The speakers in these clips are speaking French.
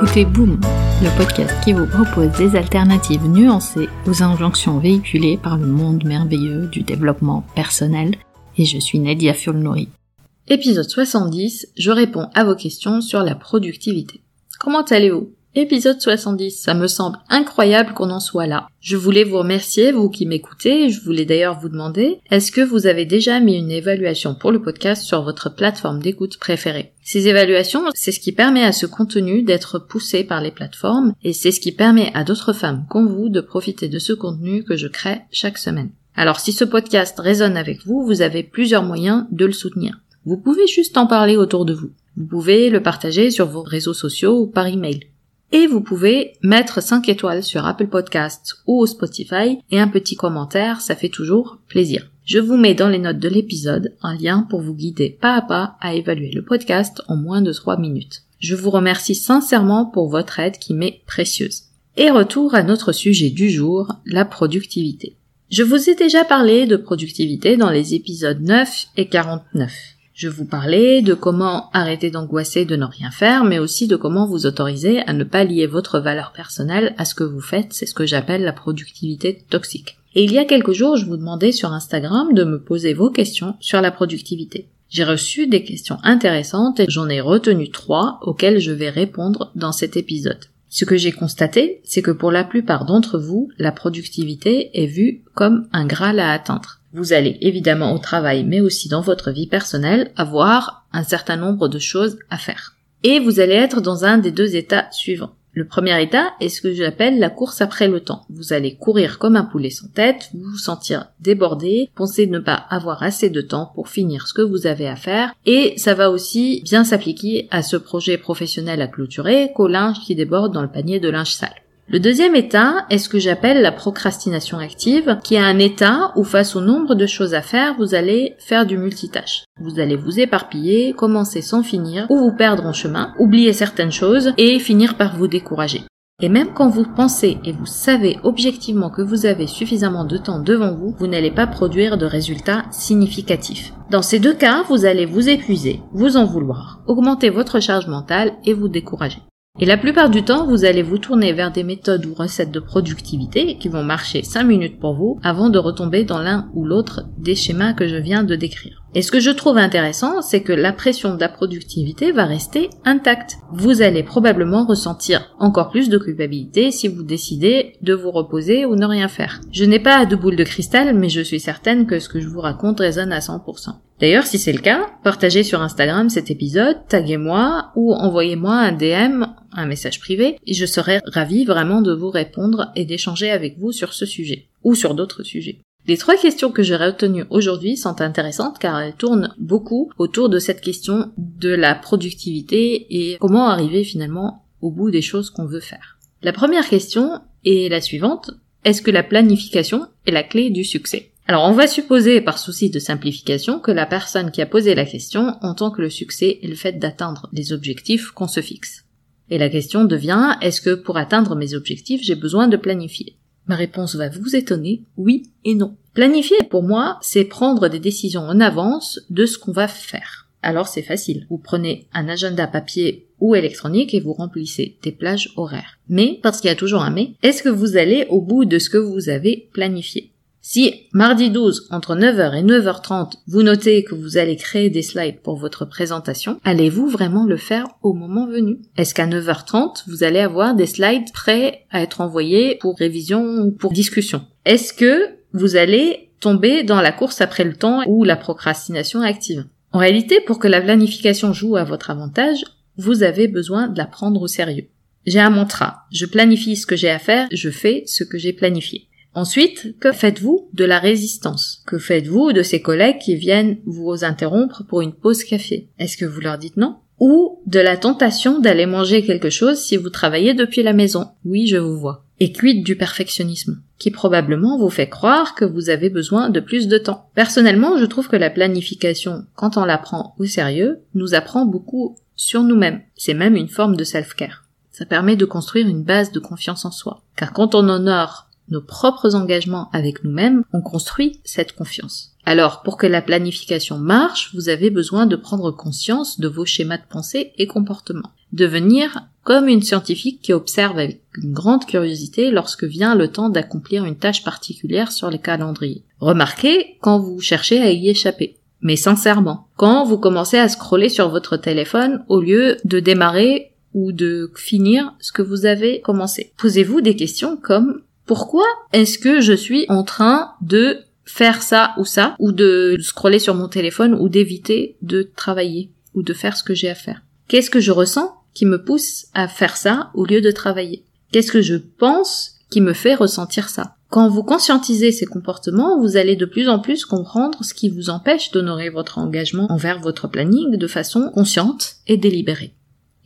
écoutez Boom, le podcast qui vous propose des alternatives nuancées aux injonctions véhiculées par le monde merveilleux du développement personnel, et je suis Nadia Fulnori. Épisode 70, je réponds à vos questions sur la productivité. Comment allez-vous? Épisode 70, ça me semble incroyable qu'on en soit là. Je voulais vous remercier, vous qui m'écoutez, je voulais d'ailleurs vous demander, est-ce que vous avez déjà mis une évaluation pour le podcast sur votre plateforme d'écoute préférée? Ces évaluations, c'est ce qui permet à ce contenu d'être poussé par les plateformes et c'est ce qui permet à d'autres femmes comme vous de profiter de ce contenu que je crée chaque semaine. Alors si ce podcast résonne avec vous, vous avez plusieurs moyens de le soutenir. Vous pouvez juste en parler autour de vous. Vous pouvez le partager sur vos réseaux sociaux ou par email. Et vous pouvez mettre 5 étoiles sur Apple Podcasts ou Spotify et un petit commentaire, ça fait toujours plaisir. Je vous mets dans les notes de l'épisode un lien pour vous guider pas à pas à évaluer le podcast en moins de 3 minutes. Je vous remercie sincèrement pour votre aide qui m'est précieuse. Et retour à notre sujet du jour, la productivité. Je vous ai déjà parlé de productivité dans les épisodes 9 et 49. Je vous parlais de comment arrêter d'angoisser de ne rien faire, mais aussi de comment vous autoriser à ne pas lier votre valeur personnelle à ce que vous faites, c'est ce que j'appelle la productivité toxique. Et il y a quelques jours, je vous demandais sur Instagram de me poser vos questions sur la productivité. J'ai reçu des questions intéressantes et j'en ai retenu trois auxquelles je vais répondre dans cet épisode. Ce que j'ai constaté, c'est que pour la plupart d'entre vous, la productivité est vue comme un graal à atteindre. Vous allez évidemment au travail, mais aussi dans votre vie personnelle, avoir un certain nombre de choses à faire. Et vous allez être dans un des deux états suivants. Le premier état est ce que j'appelle la course après le temps. Vous allez courir comme un poulet sans tête, vous vous sentir débordé, penser ne pas avoir assez de temps pour finir ce que vous avez à faire, et ça va aussi bien s'appliquer à ce projet professionnel à clôturer qu'au linge qui déborde dans le panier de linge sale. Le deuxième état est ce que j'appelle la procrastination active, qui est un état où face au nombre de choses à faire, vous allez faire du multitâche. Vous allez vous éparpiller, commencer sans finir, ou vous perdre en chemin, oublier certaines choses et finir par vous décourager. Et même quand vous pensez et vous savez objectivement que vous avez suffisamment de temps devant vous, vous n'allez pas produire de résultats significatifs. Dans ces deux cas, vous allez vous épuiser, vous en vouloir, augmenter votre charge mentale et vous décourager. Et la plupart du temps, vous allez vous tourner vers des méthodes ou recettes de productivité qui vont marcher 5 minutes pour vous avant de retomber dans l'un ou l'autre des schémas que je viens de décrire. Et ce que je trouve intéressant, c'est que la pression de la productivité va rester intacte. Vous allez probablement ressentir encore plus de culpabilité si vous décidez de vous reposer ou ne rien faire. Je n'ai pas de boule de cristal, mais je suis certaine que ce que je vous raconte résonne à 100%. D'ailleurs, si c'est le cas, partagez sur Instagram cet épisode, taguez-moi ou envoyez-moi un DM, un message privé, et je serai ravie vraiment de vous répondre et d'échanger avec vous sur ce sujet, ou sur d'autres sujets. Les trois questions que j'ai retenues aujourd'hui sont intéressantes car elles tournent beaucoup autour de cette question de la productivité et comment arriver finalement au bout des choses qu'on veut faire. La première question est la suivante. Est-ce que la planification est la clé du succès? Alors on va supposer par souci de simplification que la personne qui a posé la question entend que le succès est le fait d'atteindre les objectifs qu'on se fixe. Et la question devient est-ce que pour atteindre mes objectifs j'ai besoin de planifier? Ma réponse va vous étonner, oui et non. Planifier pour moi c'est prendre des décisions en avance de ce qu'on va faire. Alors c'est facile. Vous prenez un agenda papier ou électronique et vous remplissez des plages horaires. Mais, parce qu'il y a toujours un mais, est-ce que vous allez au bout de ce que vous avez planifié? Si mardi 12, entre 9h et 9h30, vous notez que vous allez créer des slides pour votre présentation, allez-vous vraiment le faire au moment venu? Est-ce qu'à 9h30, vous allez avoir des slides prêts à être envoyés pour révision ou pour discussion? Est-ce que vous allez tomber dans la course après le temps ou la procrastination active? En réalité, pour que la planification joue à votre avantage, vous avez besoin de la prendre au sérieux. J'ai un mantra. Je planifie ce que j'ai à faire, je fais ce que j'ai planifié. Ensuite, que faites-vous de la résistance? Que faites-vous de ces collègues qui viennent vous interrompre pour une pause café? Est-ce que vous leur dites non? Ou de la tentation d'aller manger quelque chose si vous travaillez depuis la maison? Oui, je vous vois. Et quid du perfectionnisme, qui probablement vous fait croire que vous avez besoin de plus de temps. Personnellement, je trouve que la planification, quand on la prend au sérieux, nous apprend beaucoup sur nous-mêmes. C'est même une forme de self-care. Ça permet de construire une base de confiance en soi. Car quand on honore nos propres engagements avec nous-mêmes, on construit cette confiance. Alors, pour que la planification marche, vous avez besoin de prendre conscience de vos schémas de pensée et comportements. Devenir comme une scientifique qui observe avec une grande curiosité lorsque vient le temps d'accomplir une tâche particulière sur les calendriers. Remarquez quand vous cherchez à y échapper. Mais sincèrement, quand vous commencez à scroller sur votre téléphone au lieu de démarrer ou de finir ce que vous avez commencé. Posez-vous des questions comme pourquoi est-ce que je suis en train de faire ça ou ça, ou de scroller sur mon téléphone, ou d'éviter de travailler, ou de faire ce que j'ai à faire? Qu'est-ce que je ressens qui me pousse à faire ça au lieu de travailler? Qu'est-ce que je pense qui me fait ressentir ça? Quand vous conscientisez ces comportements, vous allez de plus en plus comprendre ce qui vous empêche d'honorer votre engagement envers votre planning de façon consciente et délibérée.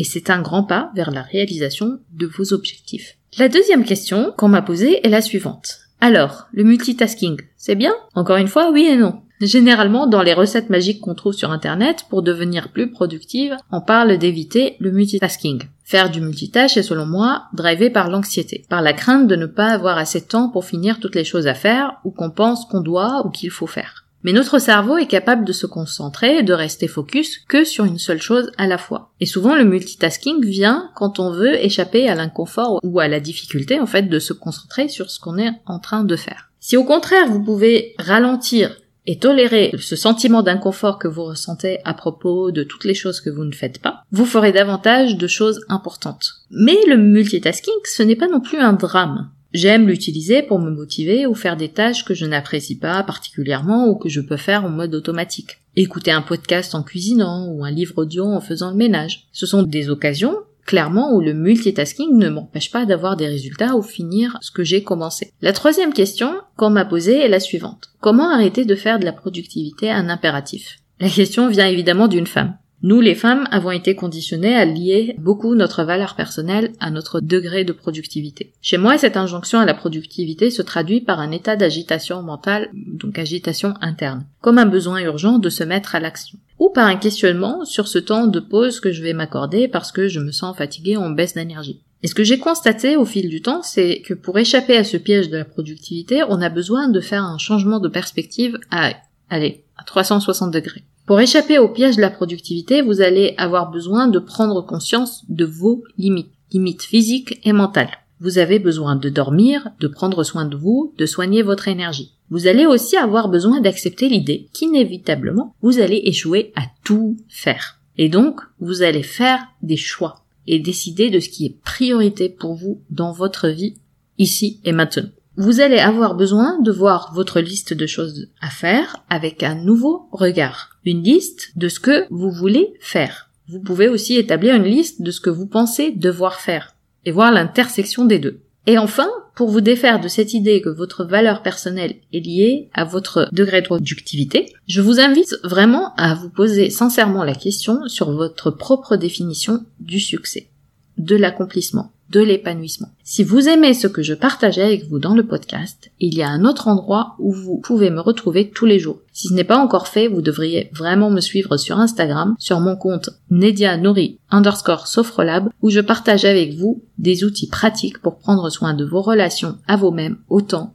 Et c'est un grand pas vers la réalisation de vos objectifs. La deuxième question qu'on m'a posée est la suivante. Alors, le multitasking, c'est bien? Encore une fois, oui et non. Généralement, dans les recettes magiques qu'on trouve sur Internet, pour devenir plus productive, on parle d'éviter le multitasking. Faire du multitâche est selon moi drivé par l'anxiété, par la crainte de ne pas avoir assez de temps pour finir toutes les choses à faire, ou qu'on pense qu'on doit ou qu'il faut faire. Mais notre cerveau est capable de se concentrer et de rester focus que sur une seule chose à la fois. Et souvent le multitasking vient quand on veut échapper à l'inconfort ou à la difficulté en fait de se concentrer sur ce qu'on est en train de faire. Si au contraire vous pouvez ralentir et tolérer ce sentiment d'inconfort que vous ressentez à propos de toutes les choses que vous ne faites pas, vous ferez davantage de choses importantes. Mais le multitasking, ce n'est pas non plus un drame. J'aime l'utiliser pour me motiver ou faire des tâches que je n'apprécie pas particulièrement ou que je peux faire en mode automatique. Écouter un podcast en cuisinant ou un livre audio en faisant le ménage. Ce sont des occasions, clairement, où le multitasking ne m'empêche pas d'avoir des résultats ou finir ce que j'ai commencé. La troisième question qu'on m'a posée est la suivante. Comment arrêter de faire de la productivité un impératif? La question vient évidemment d'une femme. Nous, les femmes, avons été conditionnées à lier beaucoup notre valeur personnelle à notre degré de productivité. Chez moi, cette injonction à la productivité se traduit par un état d'agitation mentale, donc agitation interne, comme un besoin urgent de se mettre à l'action, ou par un questionnement sur ce temps de pause que je vais m'accorder parce que je me sens fatiguée en baisse d'énergie. Et ce que j'ai constaté au fil du temps, c'est que pour échapper à ce piège de la productivité, on a besoin de faire un changement de perspective à, allez, à 360 degrés. Pour échapper au piège de la productivité, vous allez avoir besoin de prendre conscience de vos limites, limites physiques et mentales. Vous avez besoin de dormir, de prendre soin de vous, de soigner votre énergie. Vous allez aussi avoir besoin d'accepter l'idée qu'inévitablement, vous allez échouer à tout faire. Et donc, vous allez faire des choix et décider de ce qui est priorité pour vous dans votre vie, ici et maintenant vous allez avoir besoin de voir votre liste de choses à faire avec un nouveau regard. Une liste de ce que vous voulez faire. Vous pouvez aussi établir une liste de ce que vous pensez devoir faire et voir l'intersection des deux. Et enfin, pour vous défaire de cette idée que votre valeur personnelle est liée à votre degré de productivité, je vous invite vraiment à vous poser sincèrement la question sur votre propre définition du succès, de l'accomplissement de l'épanouissement. Si vous aimez ce que je partageais avec vous dans le podcast, il y a un autre endroit où vous pouvez me retrouver tous les jours. Si ce n'est pas encore fait, vous devriez vraiment me suivre sur Instagram, sur mon compte Nedia Nouri underscore Sophrolab, où je partage avec vous des outils pratiques pour prendre soin de vos relations à vous-même autant